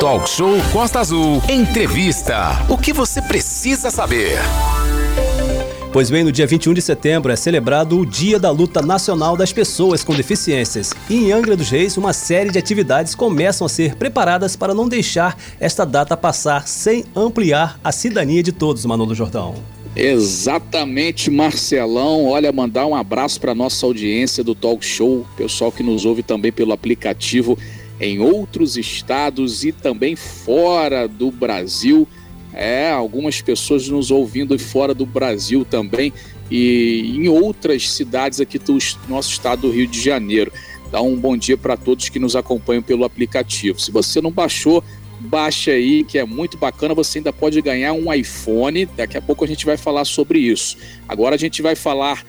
Talk Show Costa Azul. Entrevista. O que você precisa saber? Pois bem, no dia 21 de setembro é celebrado o Dia da Luta Nacional das Pessoas com Deficiências. E em Angra dos Reis, uma série de atividades começam a ser preparadas para não deixar esta data passar sem ampliar a cidadania de todos, Manolo Jordão. Exatamente, Marcelão. Olha, mandar um abraço para nossa audiência do Talk Show, pessoal que nos ouve também pelo aplicativo em outros estados e também fora do Brasil. É, algumas pessoas nos ouvindo fora do Brasil também e em outras cidades aqui do nosso estado do Rio de Janeiro. Dá um bom dia para todos que nos acompanham pelo aplicativo. Se você não baixou, baixa aí, que é muito bacana. Você ainda pode ganhar um iPhone. Daqui a pouco a gente vai falar sobre isso. Agora a gente vai falar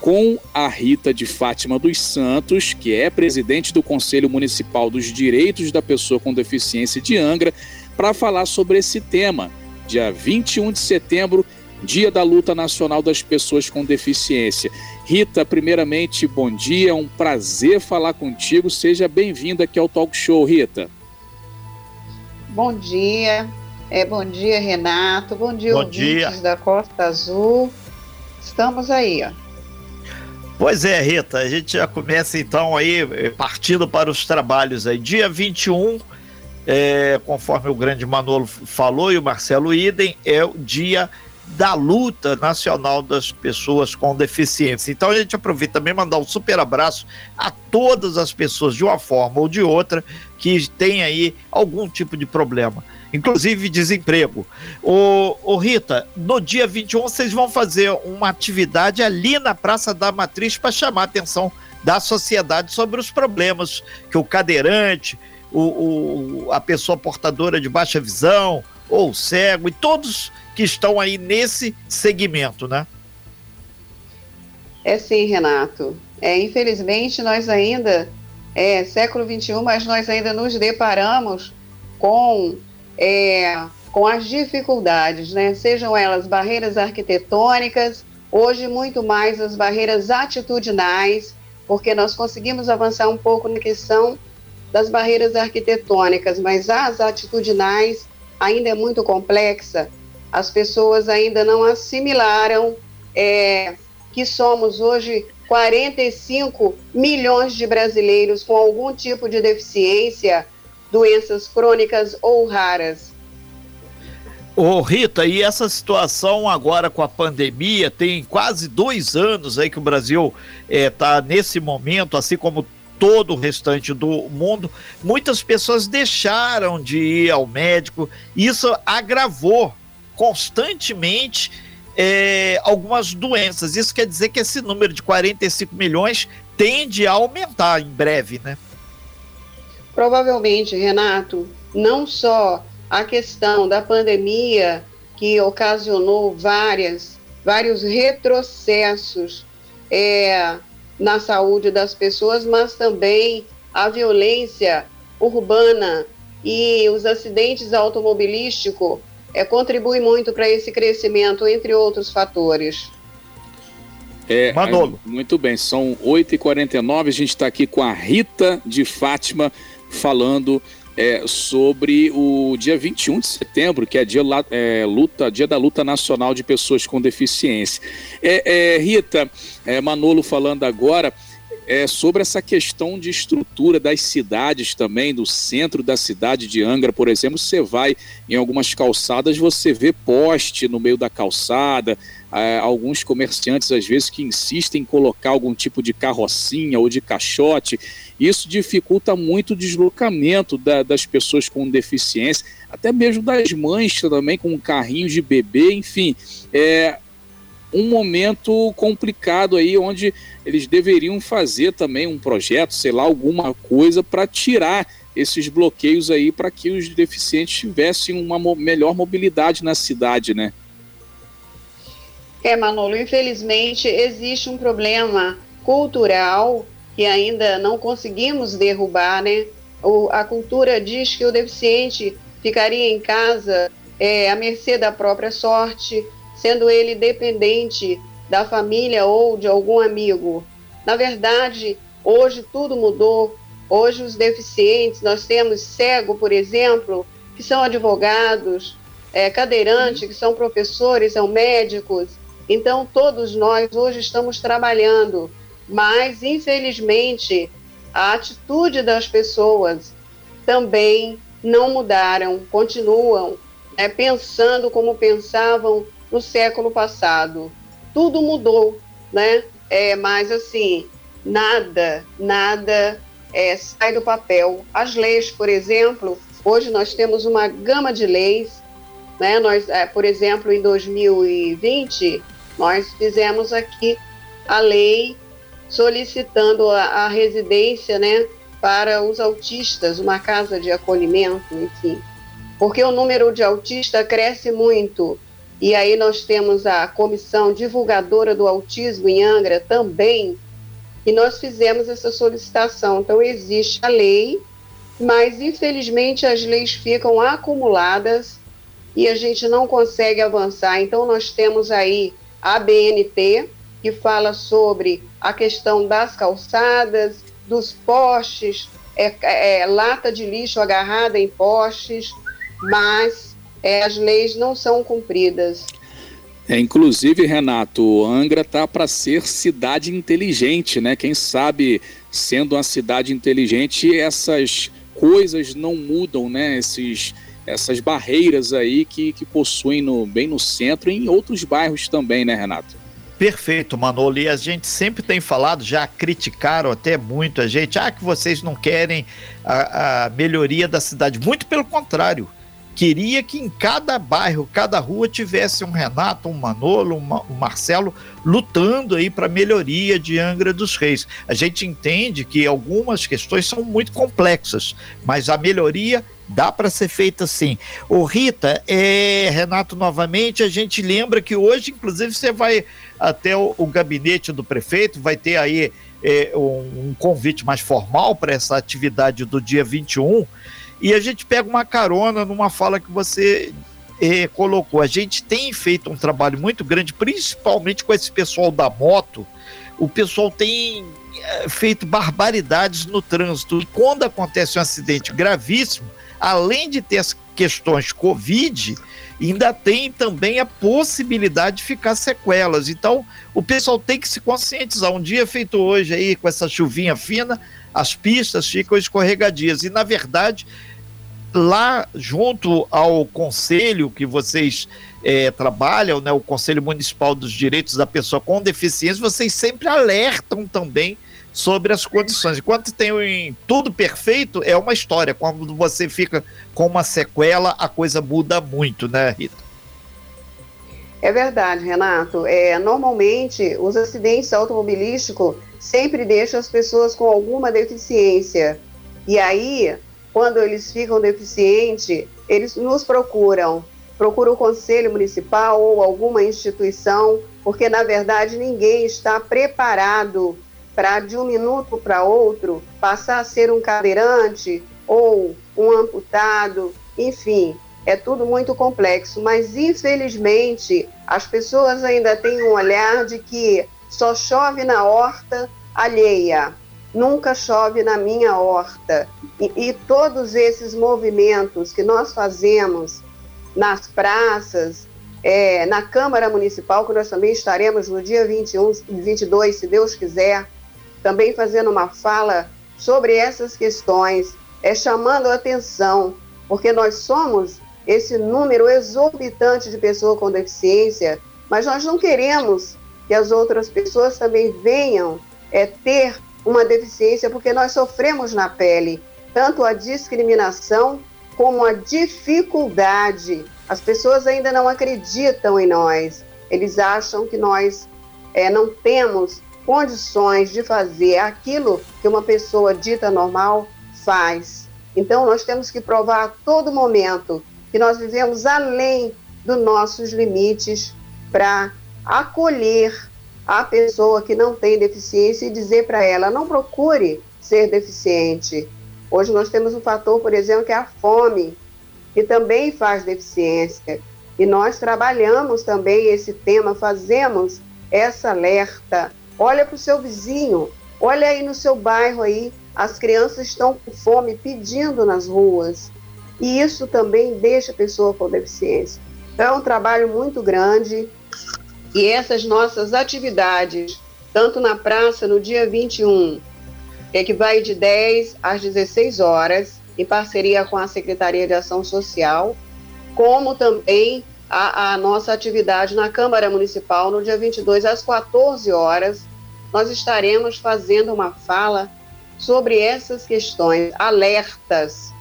com a Rita de Fátima dos Santos, que é presidente do Conselho Municipal dos Direitos da Pessoa com Deficiência de Angra, para falar sobre esse tema dia 21 de setembro, Dia da Luta Nacional das Pessoas com Deficiência. Rita, primeiramente, bom dia, é um prazer falar contigo. Seja bem-vinda aqui ao Talk Show, Rita. Bom dia, é, bom dia, Renato, bom dia, bom dia. da Costa Azul. Estamos aí, ó. Pois é, Rita, a gente já começa então aí partindo para os trabalhos aí. Dia 21 é, conforme o grande Manolo falou e o Marcelo Idem, é o dia da luta nacional das pessoas com deficiência. Então a gente aproveita também mandar um super abraço a todas as pessoas de uma forma ou de outra que têm aí algum tipo de problema, inclusive desemprego. O, Rita, no dia 21 vocês vão fazer uma atividade ali na Praça da Matriz para chamar a atenção da sociedade sobre os problemas que o cadeirante, o, o, a pessoa portadora de baixa visão ou cego e todos que estão aí nesse segmento, né? É sim, Renato. É, infelizmente, nós ainda, é século XXI, mas nós ainda nos deparamos com, é, com as dificuldades, né? Sejam elas barreiras arquitetônicas, hoje muito mais as barreiras atitudinais, porque nós conseguimos avançar um pouco na questão das barreiras arquitetônicas, mas as atitudinais ainda é muito complexa. As pessoas ainda não assimilaram é, que somos hoje 45 milhões de brasileiros com algum tipo de deficiência, doenças crônicas ou raras. Ô Rita, e essa situação agora com a pandemia, tem quase dois anos aí que o Brasil está é, nesse momento, assim como todo o restante do mundo, muitas pessoas deixaram de ir ao médico. Isso agravou constantemente é, algumas doenças. Isso quer dizer que esse número de 45 milhões tende a aumentar em breve, né? Provavelmente, Renato, não só a questão da pandemia que ocasionou várias, vários retrocessos é, na saúde das pessoas, mas também a violência urbana e os acidentes automobilísticos é, contribuem muito para esse crescimento, entre outros fatores. É, Manolo. Muito bem, são 8h49, a gente está aqui com a Rita de Fátima falando é, sobre o dia 21 de setembro, que é dia, é, luta, dia da luta nacional de pessoas com deficiência. É, é Rita, é, Manolo falando agora, é, sobre essa questão de estrutura das cidades também, do centro da cidade de Angra, por exemplo, você vai em algumas calçadas, você vê poste no meio da calçada, é, alguns comerciantes às vezes que insistem em colocar algum tipo de carrocinha ou de caixote, isso dificulta muito o deslocamento da, das pessoas com deficiência, até mesmo das mães também com carrinhos de bebê, enfim, é, um momento complicado aí, onde eles deveriam fazer também um projeto, sei lá, alguma coisa para tirar esses bloqueios aí para que os deficientes tivessem uma mo melhor mobilidade na cidade, né? É, Manolo, infelizmente existe um problema cultural que ainda não conseguimos derrubar, né? O, a cultura diz que o deficiente ficaria em casa é, à mercê da própria sorte, sendo ele dependente da família ou de algum amigo. Na verdade, hoje tudo mudou. Hoje os deficientes, nós temos cego, por exemplo, que são advogados, é, cadeirantes, que são professores, são médicos. Então, todos nós hoje estamos trabalhando, mas, infelizmente, a atitude das pessoas também não mudaram, continuam né, pensando como pensavam no século passado. Tudo mudou, né? É, mas assim, nada, nada é, sai do papel. As leis, por exemplo, hoje nós temos uma gama de leis, né? Nós, é, por exemplo, em 2020, nós fizemos aqui a lei solicitando a, a residência, né, para os autistas, uma casa de acolhimento, enfim, porque o número de autistas cresce muito. E aí nós temos a comissão divulgadora do autismo em Angra também, e nós fizemos essa solicitação. Então existe a lei, mas infelizmente as leis ficam acumuladas e a gente não consegue avançar. Então nós temos aí a BNT, que fala sobre a questão das calçadas, dos postes, é, é, lata de lixo agarrada em postes, mas é, as leis não são cumpridas. É, inclusive, Renato, Angra tá para ser cidade inteligente, né? Quem sabe, sendo uma cidade inteligente, essas coisas não mudam, né? Esses, essas barreiras aí que, que possuem no, bem no centro e em outros bairros também, né, Renato? Perfeito, Manolo. E a gente sempre tem falado, já criticaram até muito a gente, ah, que vocês não querem a, a melhoria da cidade. Muito pelo contrário queria que em cada bairro, cada rua tivesse um Renato, um Manolo, um, Marcelo lutando aí para melhoria de Angra dos Reis. A gente entende que algumas questões são muito complexas, mas a melhoria dá para ser feita sim. Ô Rita, é, Renato, novamente, a gente lembra que hoje, inclusive, você vai até o, o gabinete do prefeito, vai ter aí é, um, um convite mais formal para essa atividade do dia 21 e a gente pega uma carona numa fala que você eh, colocou. A gente tem feito um trabalho muito grande, principalmente com esse pessoal da moto. O pessoal tem eh, feito barbaridades no trânsito. E quando acontece um acidente gravíssimo, além de ter questões Covid, ainda tem também a possibilidade de ficar sequelas. Então, o pessoal tem que se conscientizar. Um dia feito hoje aí, com essa chuvinha fina, as pistas ficam escorregadias. E, na verdade, lá junto ao conselho que vocês é, trabalham, né, o Conselho Municipal dos Direitos da Pessoa com Deficiência, vocês sempre alertam também sobre as condições. Enquanto tem tudo perfeito, é uma história. Quando você fica com uma sequela, a coisa muda muito, né, Rita? É verdade, Renato. É, normalmente, os acidentes automobilísticos sempre deixam as pessoas com alguma deficiência. E aí, quando eles ficam deficientes, eles nos procuram. Procuram o conselho municipal ou alguma instituição, porque na verdade ninguém está preparado para de um minuto para outro passar a ser um cadeirante ou um amputado, enfim, é tudo muito complexo, mas infelizmente as pessoas ainda têm um olhar de que só chove na horta alheia, nunca chove na minha horta. E, e todos esses movimentos que nós fazemos nas praças, é, na Câmara Municipal, que nós também estaremos no dia 21 e 22, se Deus quiser, também fazendo uma fala sobre essas questões, é chamando a atenção, porque nós somos esse número exorbitante de pessoas com deficiência, mas nós não queremos que as outras pessoas também venham é, ter uma deficiência, porque nós sofremos na pele tanto a discriminação como a dificuldade. As pessoas ainda não acreditam em nós, eles acham que nós é, não temos condições de fazer aquilo que uma pessoa dita normal faz. Então, nós temos que provar a todo momento que nós vivemos além dos nossos limites para acolher a pessoa que não tem deficiência e dizer para ela: não procure ser deficiente. Hoje nós temos um fator, por exemplo, que é a fome, que também faz deficiência. E nós trabalhamos também esse tema, fazemos essa alerta Olha para o seu vizinho, olha aí no seu bairro aí, as crianças estão com fome pedindo nas ruas. e isso também deixa a pessoa com deficiência. Então, é um trabalho muito grande e essas nossas atividades, tanto na praça no dia 21, é que vai de 10 às 16 horas, em parceria com a Secretaria de Ação Social, como também a, a, nossa atividade na Câmara Municipal no dia 22 às 14 horas. Nós estaremos fazendo uma fala sobre essas questões, alertas.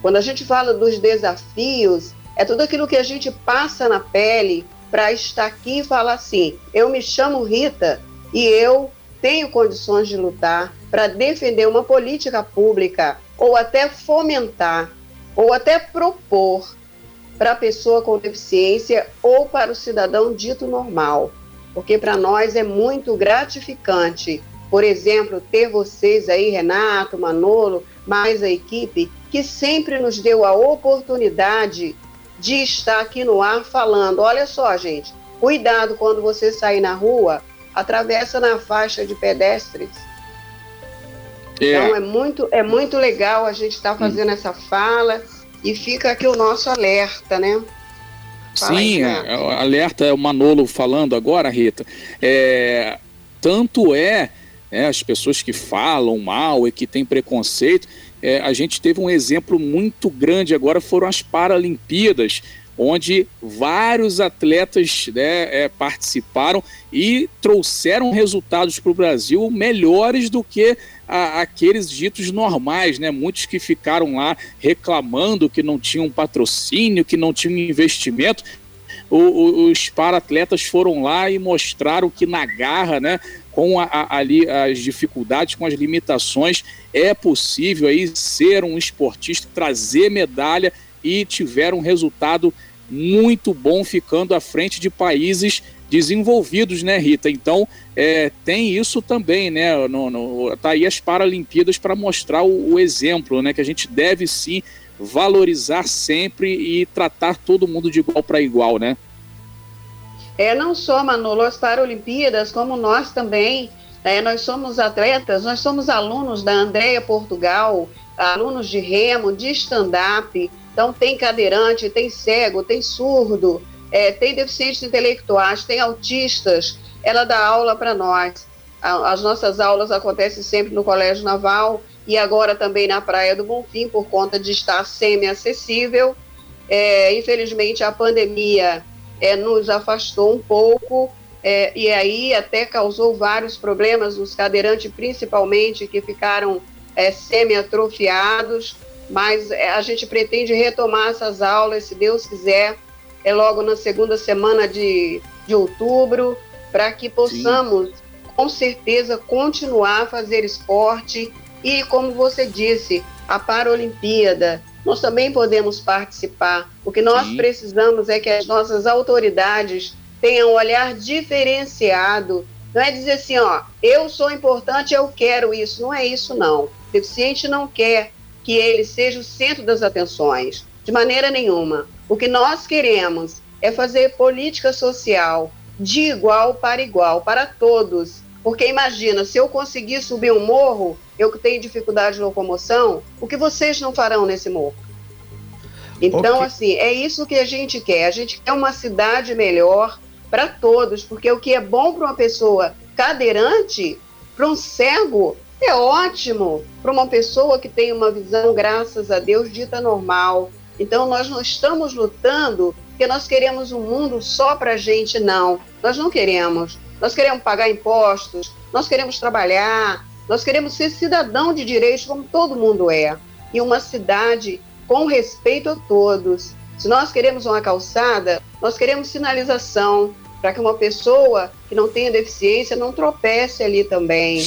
Quando a gente fala dos desafios, é tudo aquilo que a gente passa na pele para estar aqui e falar assim: eu me chamo Rita e eu tenho condições de lutar para defender uma política pública ou até fomentar ou até propor para a pessoa com deficiência ou para o cidadão dito normal. Porque para nós é muito gratificante por exemplo, ter vocês aí, Renato, Manolo, mais a equipe, que sempre nos deu a oportunidade de estar aqui no ar falando: olha só, gente, cuidado quando você sair na rua, atravessa na faixa de pedestres. É. Então é muito, é muito legal a gente estar tá fazendo hum. essa fala e fica aqui o nosso alerta, né? Fala Sim, aí, é, alerta é o Manolo falando agora, Rita. É, tanto é é, as pessoas que falam mal e que têm preconceito. É, a gente teve um exemplo muito grande agora, foram as Paralimpíadas, onde vários atletas né, é, participaram e trouxeram resultados para o Brasil melhores do que a, aqueles ditos normais, né? Muitos que ficaram lá reclamando que não tinham patrocínio, que não tinham investimento. O, o, os para-atletas foram lá e mostraram que na garra, né, com a, a, ali as dificuldades, com as limitações, é possível aí ser um esportista, trazer medalha e tiver um resultado muito bom, ficando à frente de países desenvolvidos, né, Rita? Então, é, tem isso também, né? No, no, tá aí as Paralimpíadas para mostrar o, o exemplo, né? Que a gente deve sim valorizar sempre e tratar todo mundo de igual para igual, né? É, não só, Manolo, as Paralimpíadas, como nós também, é, nós somos atletas, nós somos alunos da Andréia Portugal, alunos de remo, de stand-up, então tem cadeirante, tem cego, tem surdo, é, tem deficientes intelectuais, tem autistas, ela dá aula para nós. As nossas aulas acontecem sempre no Colégio Naval e agora também na Praia do Bonfim, por conta de estar semi-acessível. É, infelizmente, a pandemia é, nos afastou um pouco é, e aí até causou vários problemas nos cadeirantes, principalmente, que ficaram é, semi-atrofiados, mas é, a gente pretende retomar essas aulas, se Deus quiser, é logo na segunda semana de, de outubro, para que possamos, Sim. com certeza, continuar a fazer esporte e, como você disse, a Paralimpíada, nós também podemos participar. O que nós Sim. precisamos é que as nossas autoridades tenham um olhar diferenciado. Não é dizer assim, ó, eu sou importante, eu quero isso. Não é isso, não. O deficiente não quer que ele seja o centro das atenções, de maneira nenhuma. O que nós queremos é fazer política social de igual para igual, para todos. Porque imagina, se eu conseguir subir um morro, eu que tenho dificuldade de locomoção, o que vocês não farão nesse morro? Então, okay. assim, é isso que a gente quer. A gente quer uma cidade melhor para todos, porque o que é bom para uma pessoa cadeirante, para um cego, é ótimo. Para uma pessoa que tem uma visão, graças a Deus, dita normal. Então, nós não estamos lutando porque nós queremos um mundo só para a gente, não. Nós não queremos. Nós queremos pagar impostos, nós queremos trabalhar, nós queremos ser cidadão de direitos como todo mundo é. E uma cidade com respeito a todos. Se nós queremos uma calçada, nós queremos sinalização para que uma pessoa que não tenha deficiência não tropece ali também.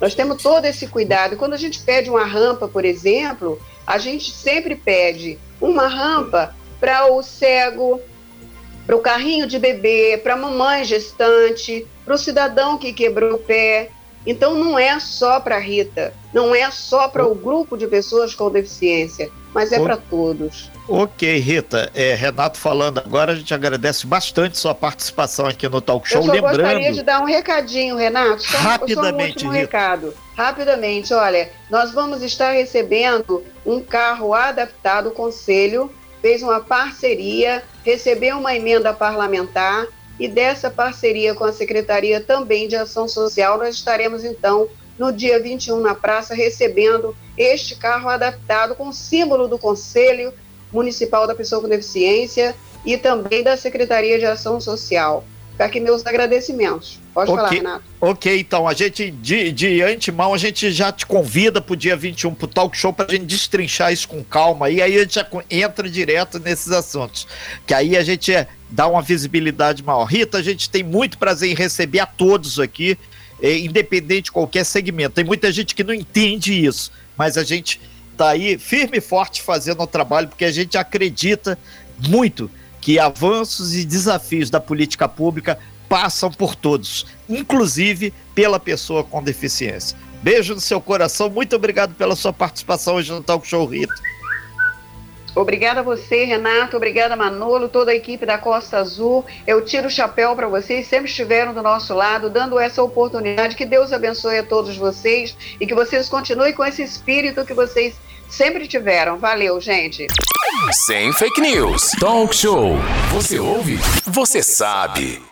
Nós temos todo esse cuidado. Quando a gente pede uma rampa, por exemplo, a gente sempre pede uma rampa para o cego, para o carrinho de bebê, para a mamãe gestante, para o cidadão que quebrou o pé. Então não é só para a Rita, não é só para o grupo de pessoas com deficiência, mas é para todos. Ok, Rita. É, Renato falando agora, a gente agradece bastante sua participação aqui no Talk Show. Eu só Lembrando... gostaria de dar um recadinho, Renato. Só, Rapidamente, só um recado. Rapidamente, olha, nós vamos estar recebendo um carro adaptado, o Conselho fez uma parceria, recebeu uma emenda parlamentar e dessa parceria com a Secretaria também de Ação Social, nós estaremos então no dia 21 na praça recebendo este carro adaptado com o símbolo do Conselho Municipal da Pessoa com Deficiência e também da Secretaria de Ação Social. Fica aqui meus agradecimentos. Pode okay. falar, Renato. Ok, então, a gente, de, de antemão, a gente já te convida para o dia 21 para o talk show para a gente destrinchar isso com calma e aí a gente já entra direto nesses assuntos. Que aí a gente dá uma visibilidade maior. Rita, a gente tem muito prazer em receber a todos aqui, eh, independente de qualquer segmento. Tem muita gente que não entende isso, mas a gente está aí firme e forte fazendo o trabalho, porque a gente acredita muito que avanços e desafios da política pública passam por todos, inclusive pela pessoa com deficiência. Beijo no seu coração, muito obrigado pela sua participação hoje no Talk Show Rita. Obrigada a você, Renato. Obrigada, Manolo, toda a equipe da Costa Azul. Eu tiro o chapéu para vocês, sempre estiveram do nosso lado, dando essa oportunidade. Que Deus abençoe a todos vocês e que vocês continuem com esse espírito que vocês sempre tiveram. Valeu, gente. Sem fake news. Talk show. Você ouve? Você sabe.